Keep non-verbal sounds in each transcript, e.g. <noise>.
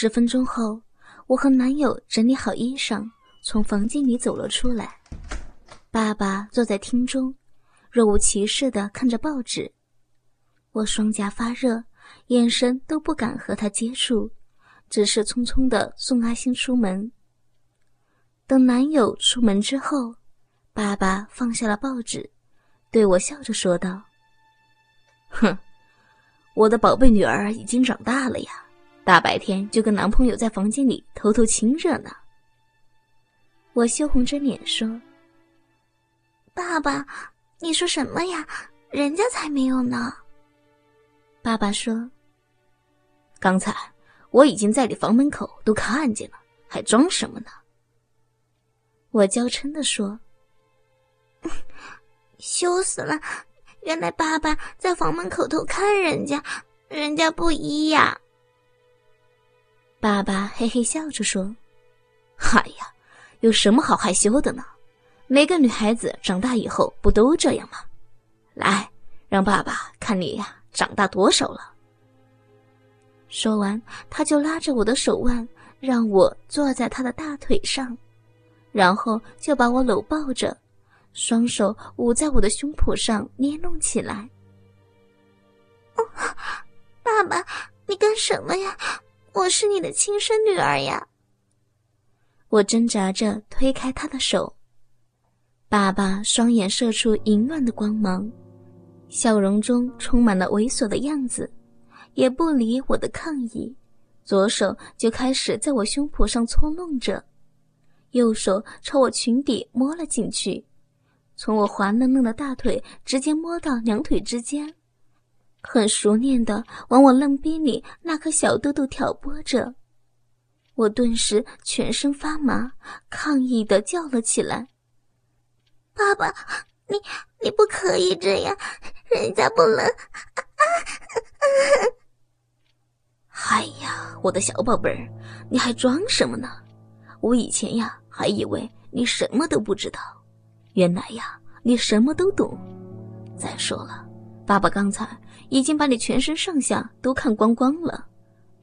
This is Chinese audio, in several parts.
十分钟后，我和男友整理好衣裳，从房间里走了出来。爸爸坐在厅中，若无其事的看着报纸。我双颊发热，眼神都不敢和他接触，只是匆匆的送阿星出门。等男友出门之后，爸爸放下了报纸，对我笑着说道：“哼，我的宝贝女儿已经长大了呀，大白天就跟男朋友在房间里偷偷亲热呢。”我羞红着脸说：“爸爸，你说什么呀？人家才没有呢。”爸爸说：“刚才我已经在你房门口都看见了，还装什么呢？”我娇嗔的说：“ <laughs> 羞死了！原来爸爸在房门口偷看人家，人家不依呀。”爸爸嘿嘿笑着说：“嗨呀，有什么好害羞的呢？每个女孩子长大以后不都这样吗？来，让爸爸看你呀。”长大多少了？说完，他就拉着我的手腕，让我坐在他的大腿上，然后就把我搂抱着，双手捂在我的胸脯上捏弄起来。爸爸，你干什么呀？我是你的亲生女儿呀！我挣扎着推开他的手，爸爸双眼射出淫乱的光芒。笑容中充满了猥琐的样子，也不理我的抗议，左手就开始在我胸脯上搓弄着，右手朝我裙底摸了进去，从我滑嫩嫩的大腿直接摸到两腿之间，很熟练的往我嫩逼里那颗小豆豆挑拨着，我顿时全身发麻，抗议的叫了起来：“爸爸！”你你不可以这样，人家不能。哎呀，我的小宝贝儿，你还装什么呢？我以前呀还以为你什么都不知道，原来呀你什么都懂。再说了，爸爸刚才已经把你全身上下都看光光了，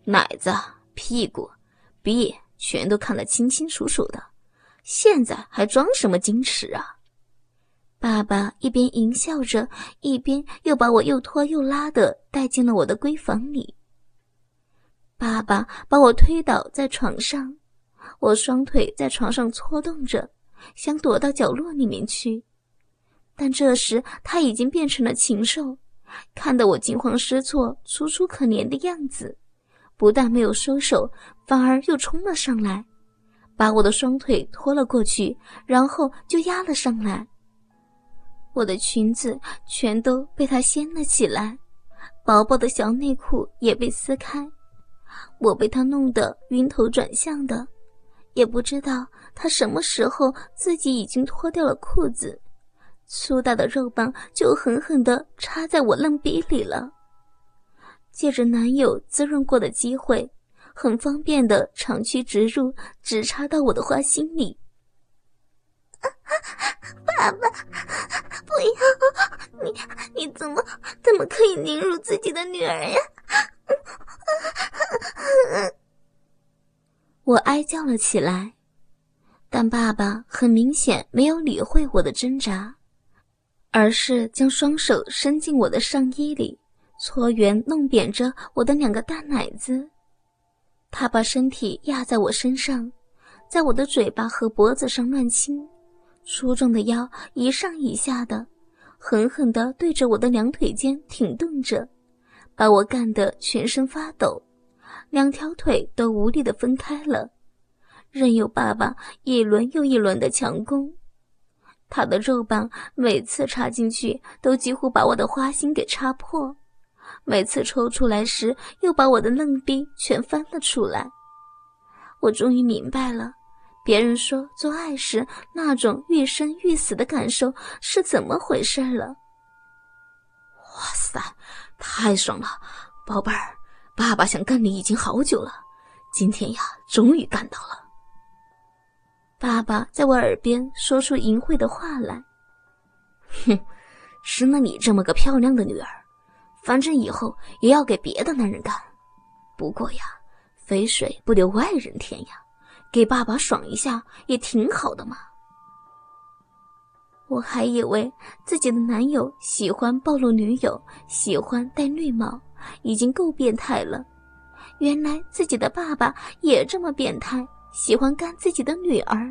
奶子、屁股、鼻全都看得清清楚楚的，现在还装什么矜持啊？爸爸一边淫笑着，一边又把我又拖又拉的带进了我的闺房里。爸爸把我推倒在床上，我双腿在床上搓动着，想躲到角落里面去，但这时他已经变成了禽兽，看得我惊慌失措、楚楚可怜的样子，不但没有收手，反而又冲了上来，把我的双腿拖了过去，然后就压了上来。我的裙子全都被他掀了起来，薄薄的小内裤也被撕开，我被他弄得晕头转向的，也不知道他什么时候自己已经脱掉了裤子，粗大的肉棒就狠狠地插在我嫩逼里了。借着男友滋润过的机会，很方便的长驱直入，直插到我的花心里。爸爸，不要！你你怎么怎么可以凌辱自己的女儿呀？<laughs> 我哀叫了起来，但爸爸很明显没有理会我的挣扎，而是将双手伸进我的上衣里，搓圆弄扁着我的两个大奶子。他把身体压在我身上，在我的嘴巴和脖子上乱亲。粗壮的腰一上一下的，狠狠地对着我的两腿间挺动着，把我干得全身发抖，两条腿都无力地分开了，任由爸爸一轮又一轮的强攻。他的肉棒每次插进去都几乎把我的花心给插破，每次抽出来时又把我的嫩逼全翻了出来。我终于明白了。别人说做爱时那种欲生欲死的感受是怎么回事了？哇塞，太爽了，宝贝儿，爸爸想干你已经好久了，今天呀，终于干到了。爸爸在我耳边说出淫秽的话来。哼，生了你这么个漂亮的女儿，反正以后也要给别的男人干。不过呀，肥水不流外人田呀，给爸爸爽一下也挺好的嘛。我还以为自己的男友喜欢暴露女友，喜欢戴绿帽，已经够变态了。原来自己的爸爸也这么变态，喜欢干自己的女儿。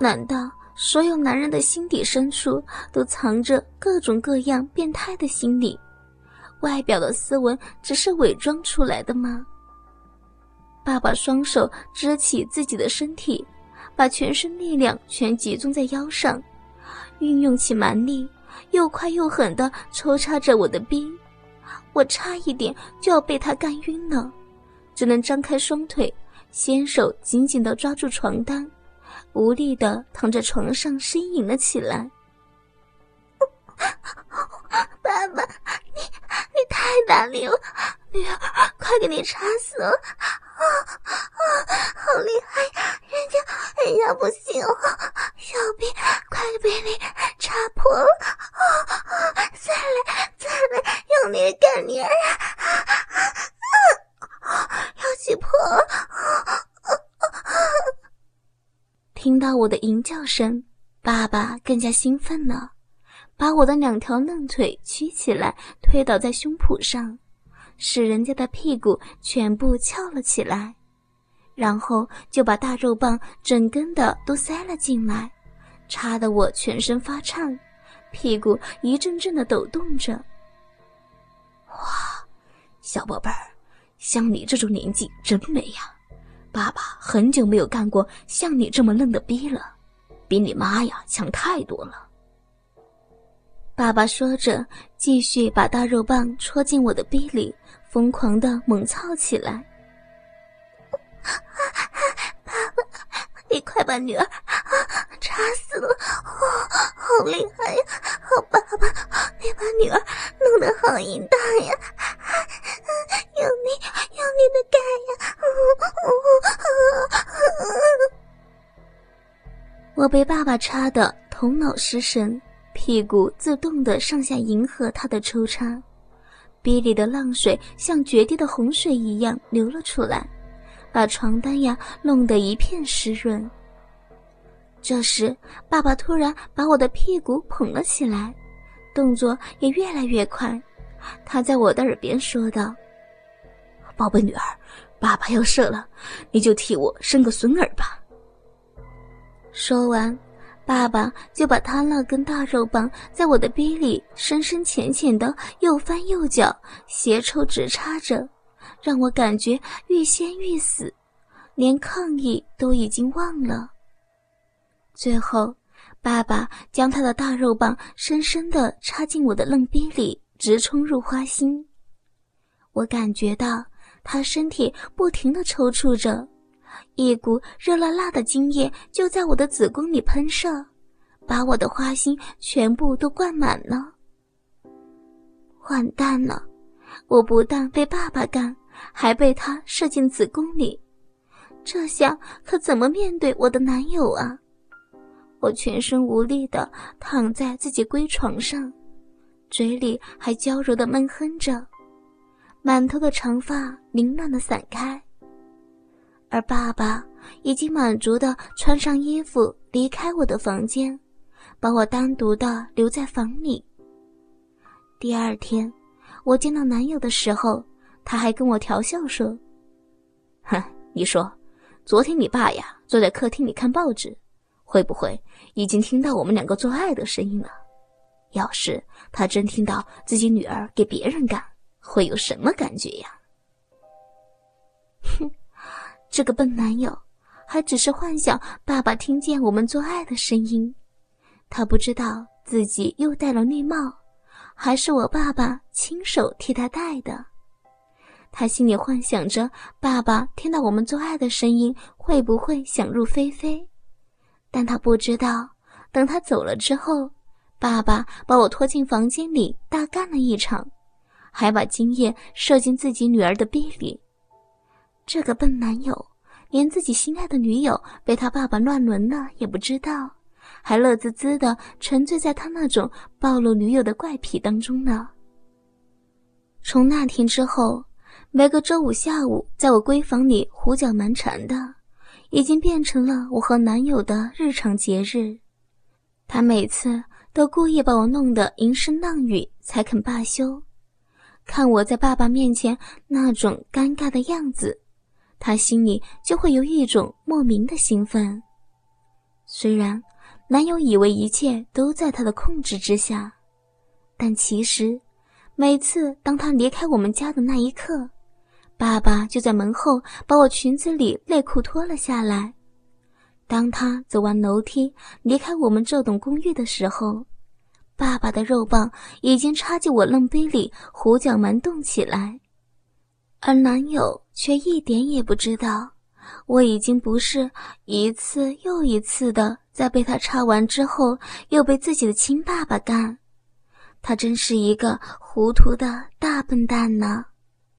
难道所有男人的心底深处都藏着各种各样变态的心理？外表的斯文只是伪装出来的吗？爸爸双手支起自己的身体，把全身力量全集中在腰上。运用起蛮力，又快又狠地抽插着我的逼，我差一点就要被他干晕了，只能张开双腿，纤手紧紧地抓住床单，无力地躺在床上呻吟了起来。<laughs> 爸爸，你你太大力了，女儿快给你插死了！啊啊，好厉害，人家人家不行了，小兵快被你插破了！啊啊，再来再来，用力干女儿啊！啊，要起破了！听到我的吟叫声，爸爸更加兴奋了。把我的两条嫩腿屈起来，推倒在胸脯上，使人家的屁股全部翘了起来，然后就把大肉棒整根的都塞了进来，插得我全身发颤，屁股一阵阵的抖动着。哇，小宝贝儿，像你这种年纪真美呀！爸爸很久没有干过像你这么嫩的逼了，比你妈呀强太多了。爸爸说着，继续把大肉棒戳进我的逼里，疯狂的猛操起来。<laughs> 爸爸，你快把女儿插死了！哦好厉害呀！好爸爸，你把女儿弄得好淫荡呀！我被爸爸插的头脑失神。屁股自动的上下迎合他的抽插，逼里的浪水像决堤的洪水一样流了出来，把床单呀弄得一片湿润。这时，爸爸突然把我的屁股捧了起来，动作也越来越快。他在我的耳边说道：“宝贝女儿，爸爸要射了，你就替我生个孙儿吧。”说完。爸爸就把他那根大肉棒在我的逼里深深浅浅的又翻又搅，斜抽直插着，让我感觉欲仙欲死，连抗议都已经忘了。最后，爸爸将他的大肉棒深深的插进我的嫩逼里，直冲入花心。我感觉到他身体不停的抽搐着。一股热辣辣的精液就在我的子宫里喷射，把我的花心全部都灌满了。完蛋了！我不但被爸爸干，还被他射进子宫里，这下可怎么面对我的男友啊？我全身无力的躺在自己闺床上，嘴里还娇柔的闷哼着，满头的长发凌乱的散开。而爸爸已经满足的穿上衣服离开我的房间，把我单独的留在房里。第二天，我见到男友的时候，他还跟我调笑说：“哼，你说，昨天你爸呀坐在客厅里看报纸，会不会已经听到我们两个做爱的声音了？要是他真听到自己女儿给别人干，会有什么感觉呀？”这个笨男友，还只是幻想爸爸听见我们做爱的声音，他不知道自己又戴了绿帽，还是我爸爸亲手替他戴的。他心里幻想着爸爸听到我们做爱的声音会不会想入非非，但他不知道，等他走了之后，爸爸把我拖进房间里大干了一场，还把精液射进自己女儿的逼里。这个笨男友，连自己心爱的女友被他爸爸乱伦了也不知道，还乐滋滋的沉醉在他那种暴露女友的怪癖当中呢。从那天之后，每个周五下午，在我闺房里胡搅蛮缠的，已经变成了我和男友的日常节日。他每次都故意把我弄得吟诗浪语，才肯罢休。看我在爸爸面前那种尴尬的样子，他心里就会有一种莫名的兴奋。虽然男友以为一切都在他的控制之下，但其实每次当他离开我们家的那一刻，爸爸就在门后把我裙子里内裤脱了下来。当他走完楼梯离开我们这栋公寓的时候，爸爸的肉棒已经插进我嫩杯里，胡搅蛮动起来，而男友却一点也不知道，我已经不是一次又一次的在被他插完之后又被自己的亲爸爸干，他真是一个糊涂的大笨蛋呢。